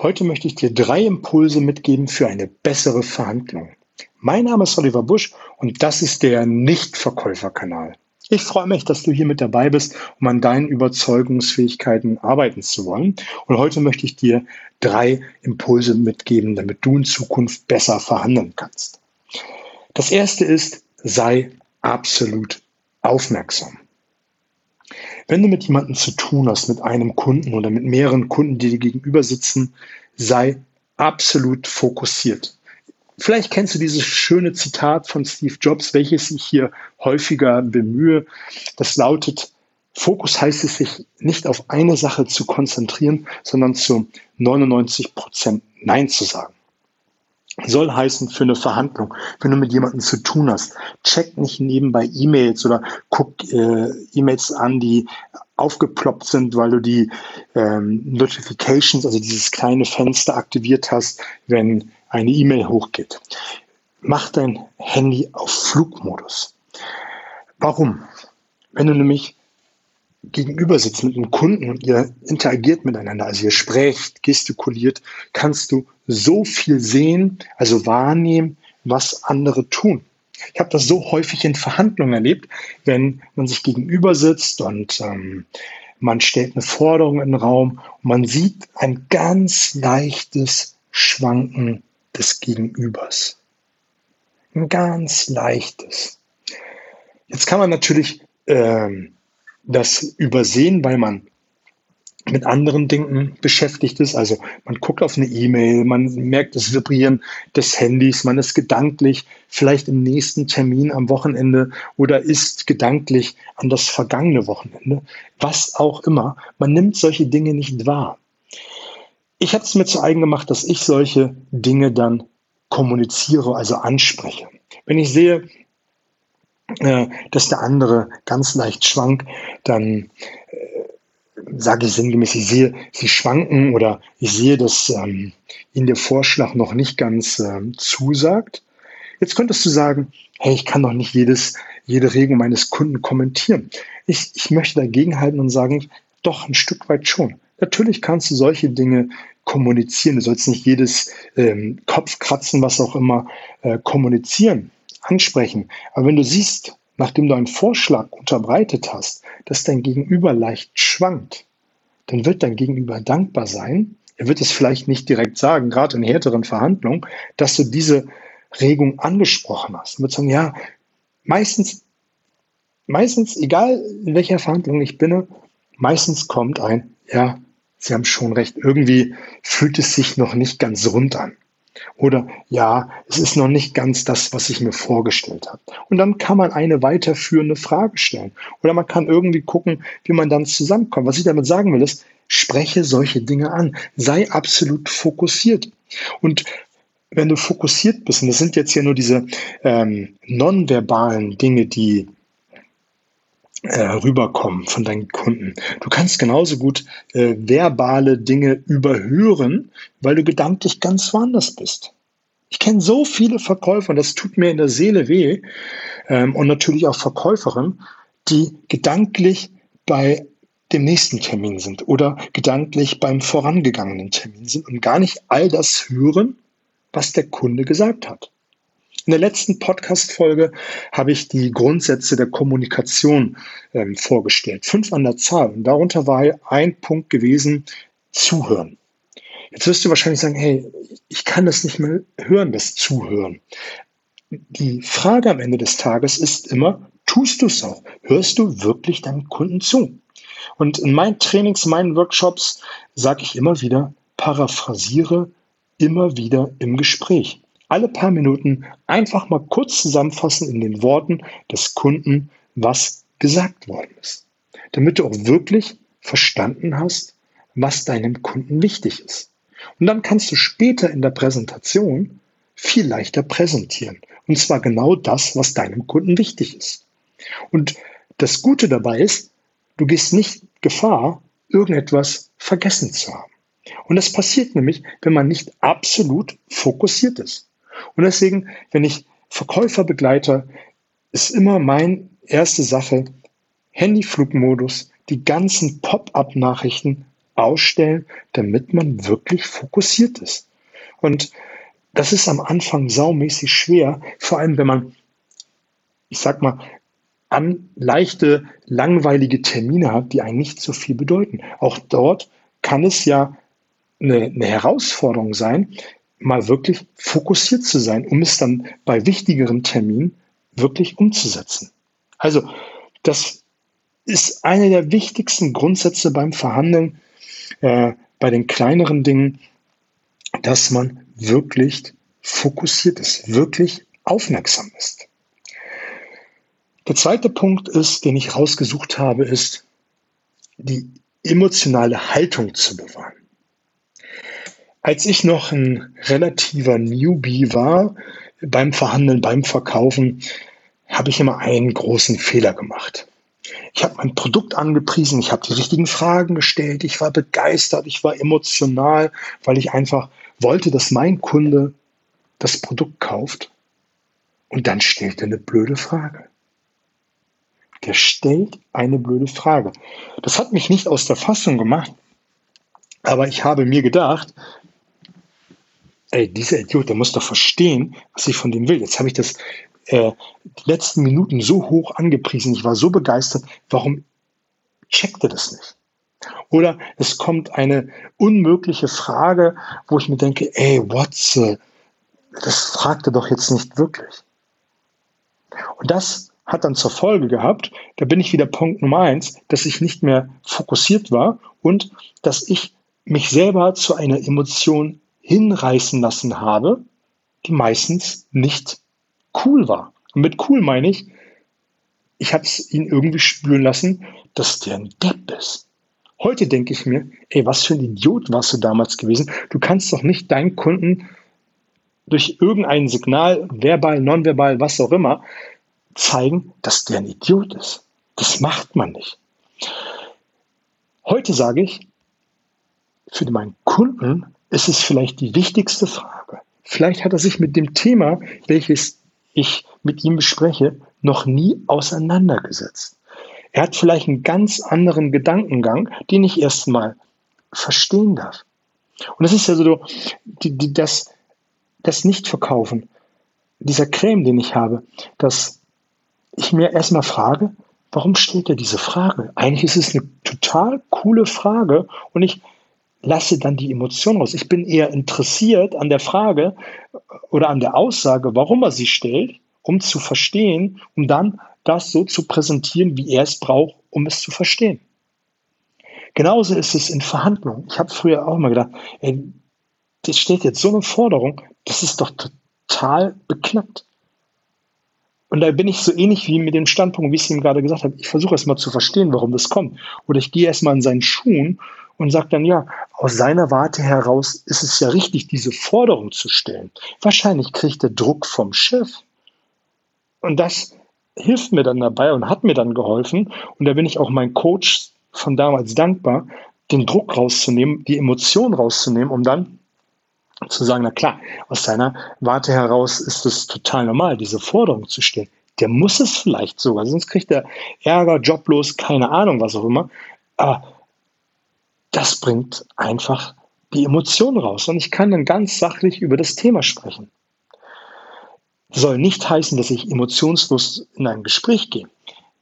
Heute möchte ich dir drei Impulse mitgeben für eine bessere Verhandlung. Mein Name ist Oliver Busch und das ist der Nichtverkäuferkanal. Ich freue mich, dass du hier mit dabei bist, um an deinen Überzeugungsfähigkeiten arbeiten zu wollen. Und heute möchte ich dir drei Impulse mitgeben, damit du in Zukunft besser verhandeln kannst. Das erste ist, sei absolut aufmerksam. Wenn du mit jemandem zu tun hast, mit einem Kunden oder mit mehreren Kunden, die dir gegenüber sitzen, sei absolut fokussiert. Vielleicht kennst du dieses schöne Zitat von Steve Jobs, welches ich hier häufiger bemühe. Das lautet, Fokus heißt es, sich nicht auf eine Sache zu konzentrieren, sondern zu 99 Prozent Nein zu sagen soll heißen für eine Verhandlung, wenn du mit jemandem zu tun hast. Check nicht nebenbei E-Mails oder guck äh, E-Mails an, die aufgeploppt sind, weil du die ähm, Notifications, also dieses kleine Fenster aktiviert hast, wenn eine E-Mail hochgeht. Mach dein Handy auf Flugmodus. Warum? Wenn du nämlich gegenüber sitzt mit einem Kunden und ihr interagiert miteinander, also ihr sprecht, gestikuliert, kannst du so viel sehen, also wahrnehmen, was andere tun. Ich habe das so häufig in Verhandlungen erlebt, wenn man sich gegenüber sitzt und ähm, man stellt eine Forderung in den Raum und man sieht ein ganz leichtes Schwanken des Gegenübers. Ein ganz leichtes. Jetzt kann man natürlich ähm, das übersehen, weil man mit anderen Dingen beschäftigt ist. Also man guckt auf eine E-Mail, man merkt das Vibrieren des Handys, man ist gedanklich vielleicht im nächsten Termin am Wochenende oder ist gedanklich an das vergangene Wochenende. Was auch immer. Man nimmt solche Dinge nicht wahr. Ich habe es mir zu eigen gemacht, dass ich solche Dinge dann kommuniziere, also anspreche. Wenn ich sehe, dass der andere ganz leicht schwankt, dann äh, sage ich sinngemäß, ich sehe, sie schwanken oder ich sehe, dass ähm, Ihnen der Vorschlag noch nicht ganz ähm, zusagt. Jetzt könntest du sagen, hey, ich kann doch nicht jedes, jede Regung meines Kunden kommentieren. Ich, ich möchte dagegen halten und sagen, doch ein Stück weit schon. Natürlich kannst du solche Dinge kommunizieren. Du sollst nicht jedes ähm, Kopfkratzen, was auch immer, äh, kommunizieren ansprechen. Aber wenn du siehst, nachdem du einen Vorschlag unterbreitet hast, dass dein Gegenüber leicht schwankt, dann wird dein Gegenüber dankbar sein. Er wird es vielleicht nicht direkt sagen, gerade in härteren Verhandlungen, dass du diese Regung angesprochen hast. Er wird sagen, ja, meistens, meistens, egal in welcher Verhandlung ich bin, meistens kommt ein, ja, Sie haben schon recht, irgendwie fühlt es sich noch nicht ganz rund an. Oder ja, es ist noch nicht ganz das, was ich mir vorgestellt habe. Und dann kann man eine weiterführende Frage stellen. Oder man kann irgendwie gucken, wie man dann zusammenkommt. Was ich damit sagen will, ist, spreche solche Dinge an. Sei absolut fokussiert. Und wenn du fokussiert bist, und das sind jetzt hier nur diese ähm, nonverbalen Dinge, die rüberkommen von deinen Kunden. Du kannst genauso gut äh, verbale Dinge überhören, weil du gedanklich ganz woanders bist. Ich kenne so viele Verkäufer, und das tut mir in der Seele weh, ähm, und natürlich auch Verkäuferinnen, die gedanklich bei dem nächsten Termin sind oder gedanklich beim vorangegangenen Termin sind und gar nicht all das hören, was der Kunde gesagt hat. In der letzten Podcast-Folge habe ich die Grundsätze der Kommunikation ähm, vorgestellt. Fünf an der Zahl. Und darunter war ein Punkt gewesen, zuhören. Jetzt wirst du wahrscheinlich sagen, hey, ich kann das nicht mehr hören, das Zuhören. Die Frage am Ende des Tages ist immer, tust du es auch? Hörst du wirklich deinem Kunden zu? Und in meinen Trainings, meinen Workshops sage ich immer wieder, paraphrasiere immer wieder im Gespräch alle paar Minuten einfach mal kurz zusammenfassen in den Worten des Kunden, was gesagt worden ist. Damit du auch wirklich verstanden hast, was deinem Kunden wichtig ist. Und dann kannst du später in der Präsentation viel leichter präsentieren. Und zwar genau das, was deinem Kunden wichtig ist. Und das Gute dabei ist, du gehst nicht Gefahr, irgendetwas vergessen zu haben. Und das passiert nämlich, wenn man nicht absolut fokussiert ist. Und deswegen, wenn ich Verkäufer begleite, ist immer mein erste Sache Handyflugmodus, die ganzen Pop-up-Nachrichten ausstellen, damit man wirklich fokussiert ist. Und das ist am Anfang saumäßig schwer, vor allem wenn man, ich sag mal, an leichte, langweilige Termine hat, die einen nicht so viel bedeuten. Auch dort kann es ja eine, eine Herausforderung sein, mal wirklich fokussiert zu sein, um es dann bei wichtigeren Terminen wirklich umzusetzen. Also, das ist einer der wichtigsten Grundsätze beim Verhandeln, äh, bei den kleineren Dingen, dass man wirklich fokussiert ist, wirklich aufmerksam ist. Der zweite Punkt ist, den ich rausgesucht habe, ist die emotionale Haltung zu bewahren. Als ich noch ein relativer Newbie war beim Verhandeln, beim Verkaufen, habe ich immer einen großen Fehler gemacht. Ich habe mein Produkt angepriesen, ich habe die richtigen Fragen gestellt, ich war begeistert, ich war emotional, weil ich einfach wollte, dass mein Kunde das Produkt kauft. Und dann stellt er eine blöde Frage. Der stellt eine blöde Frage. Das hat mich nicht aus der Fassung gemacht, aber ich habe mir gedacht, ey, dieser Idiot, der muss doch verstehen, was ich von dem will. Jetzt habe ich das äh, die letzten Minuten so hoch angepriesen, ich war so begeistert, warum checkt er das nicht? Oder es kommt eine unmögliche Frage, wo ich mir denke, ey, what's, das fragt er doch jetzt nicht wirklich. Und das hat dann zur Folge gehabt, da bin ich wieder Punkt Nummer eins, dass ich nicht mehr fokussiert war und dass ich mich selber zu einer Emotion hinreißen lassen habe, die meistens nicht cool war. Und mit cool meine ich, ich habe es ihn irgendwie spüren lassen, dass der ein Depp ist. Heute denke ich mir, ey, was für ein Idiot warst du damals gewesen? Du kannst doch nicht deinen Kunden durch irgendein Signal, verbal, nonverbal, was auch immer, zeigen, dass der ein Idiot ist. Das macht man nicht. Heute sage ich, für meinen Kunden ist es vielleicht die wichtigste Frage. Vielleicht hat er sich mit dem Thema, welches ich mit ihm bespreche, noch nie auseinandergesetzt. Er hat vielleicht einen ganz anderen Gedankengang, den ich erstmal verstehen darf. Und das ist ja so, die, die, das, das Nicht-Verkaufen, dieser Creme, den ich habe, dass ich mir erstmal frage, warum stellt er diese Frage? Eigentlich ist es eine total coole Frage und ich lasse dann die Emotion raus. Ich bin eher interessiert an der Frage oder an der Aussage, warum er sie stellt, um zu verstehen, um dann das so zu präsentieren, wie er es braucht, um es zu verstehen. Genauso ist es in Verhandlungen. Ich habe früher auch mal gedacht, ey, das steht jetzt so eine Forderung, das ist doch total beknackt. Und da bin ich so ähnlich wie mit dem Standpunkt, wie ich es ihm gerade gesagt habe. Ich versuche erst mal zu verstehen, warum das kommt. Oder ich gehe erst mal in seinen Schuhen und sage dann, ja, aus seiner Warte heraus ist es ja richtig, diese Forderung zu stellen. Wahrscheinlich kriegt er Druck vom Chef. Und das hilft mir dann dabei und hat mir dann geholfen. Und da bin ich auch mein Coach von damals dankbar, den Druck rauszunehmen, die Emotion rauszunehmen, um dann zu sagen, na klar, aus seiner Warte heraus ist es total normal, diese Forderung zu stellen. Der muss es vielleicht sogar, sonst kriegt er Ärger, joblos, keine Ahnung, was auch immer. Aber das bringt einfach die Emotionen raus. Und ich kann dann ganz sachlich über das Thema sprechen. Soll nicht heißen, dass ich emotionslos in ein Gespräch gehe.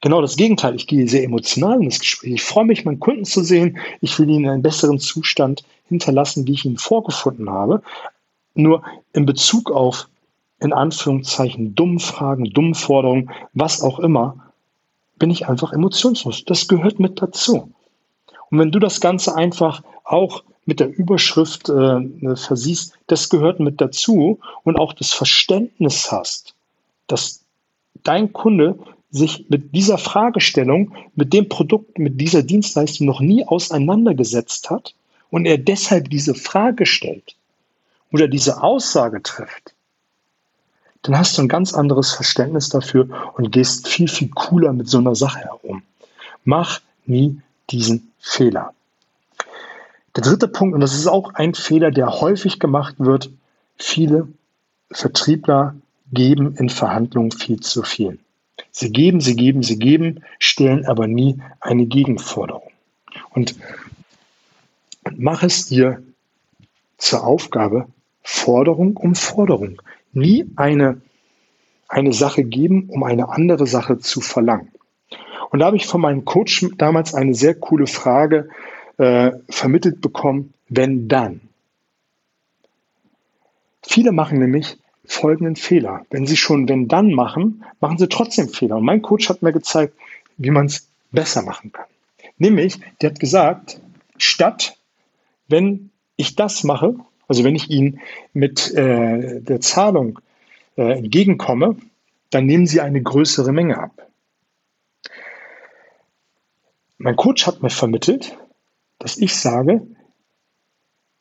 Genau das Gegenteil. Ich gehe sehr emotional in das Gespräch. Ich freue mich, meinen Kunden zu sehen. Ich will ihn in einen besseren Zustand hinterlassen, wie ich ihn vorgefunden habe. Nur in Bezug auf, in Anführungszeichen, dumme Fragen, dumme Forderungen, was auch immer, bin ich einfach emotionslos. Das gehört mit dazu. Und wenn du das Ganze einfach auch mit der Überschrift äh, versiehst, das gehört mit dazu und auch das Verständnis hast, dass dein Kunde sich mit dieser Fragestellung, mit dem Produkt, mit dieser Dienstleistung noch nie auseinandergesetzt hat und er deshalb diese Frage stellt oder diese Aussage trifft, dann hast du ein ganz anderes Verständnis dafür und gehst viel, viel cooler mit so einer Sache herum. Mach nie diesen Fehler. Der dritte Punkt, und das ist auch ein Fehler, der häufig gemacht wird, viele Vertriebler geben in Verhandlungen viel zu viel. Sie geben, sie geben, sie geben, stellen aber nie eine Gegenforderung. Und mach es dir zur Aufgabe, Forderung um Forderung. Nie eine, eine Sache geben, um eine andere Sache zu verlangen. Und da habe ich von meinem Coach damals eine sehr coole Frage äh, vermittelt bekommen, wenn dann. Viele machen nämlich folgenden Fehler. Wenn sie schon wenn dann machen, machen sie trotzdem Fehler. Und mein Coach hat mir gezeigt, wie man es besser machen kann. Nämlich, der hat gesagt, statt wenn ich das mache, also wenn ich Ihnen mit äh, der Zahlung äh, entgegenkomme, dann nehmen Sie eine größere Menge ab. Mein Coach hat mir vermittelt, dass ich sage,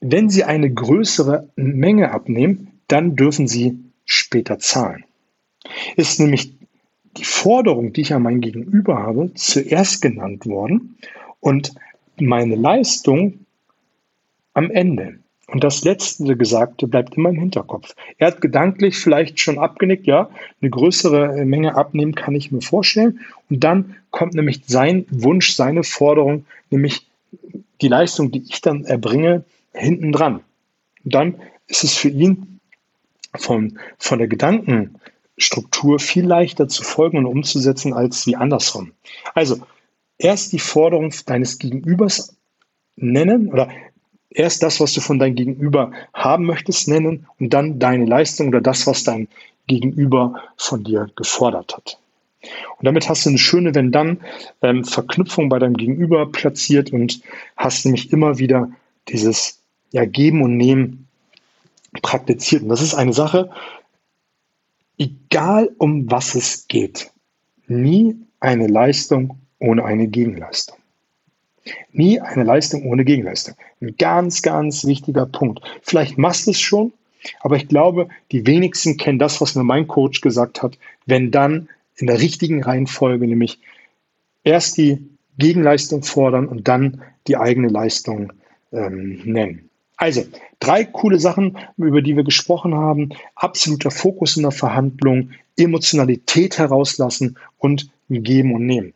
wenn Sie eine größere Menge abnehmen, dann dürfen Sie später zahlen. Ist nämlich die Forderung, die ich an mein Gegenüber habe, zuerst genannt worden und meine Leistung am Ende. Und das letzte Gesagte bleibt immer im Hinterkopf. Er hat gedanklich vielleicht schon abgenickt, ja, eine größere Menge abnehmen kann ich mir vorstellen. Und dann kommt nämlich sein Wunsch, seine Forderung, nämlich die Leistung, die ich dann erbringe, hinten dran. Dann ist es für ihn von, von der Gedankenstruktur viel leichter zu folgen und umzusetzen als wie andersrum. Also erst die Forderung deines Gegenübers nennen oder erst das, was du von deinem Gegenüber haben möchtest, nennen und dann deine Leistung oder das, was dein Gegenüber von dir gefordert hat. Und damit hast du eine schöne, wenn dann, ähm, Verknüpfung bei deinem Gegenüber platziert und hast nämlich immer wieder dieses ja, Geben und Nehmen praktiziert. Und das ist eine Sache, egal um was es geht, nie eine Leistung ohne eine Gegenleistung. Nie eine Leistung ohne Gegenleistung. Ein ganz, ganz wichtiger Punkt. Vielleicht machst du es schon, aber ich glaube, die wenigsten kennen das, was mir mein Coach gesagt hat, wenn dann in der richtigen Reihenfolge, nämlich erst die Gegenleistung fordern und dann die eigene Leistung ähm, nennen. Also, drei coole Sachen, über die wir gesprochen haben. Absoluter Fokus in der Verhandlung, Emotionalität herauslassen und geben und nehmen.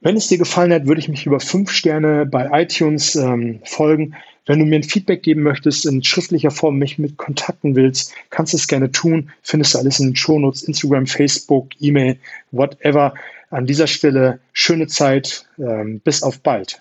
Wenn es dir gefallen hat, würde ich mich über fünf Sterne bei iTunes ähm, folgen. Wenn du mir ein Feedback geben möchtest, in schriftlicher Form mich mit kontakten willst, kannst du es gerne tun. Findest du alles in den Shownotes, Instagram, Facebook, E-Mail, whatever. An dieser Stelle schöne Zeit. Ähm, bis auf bald.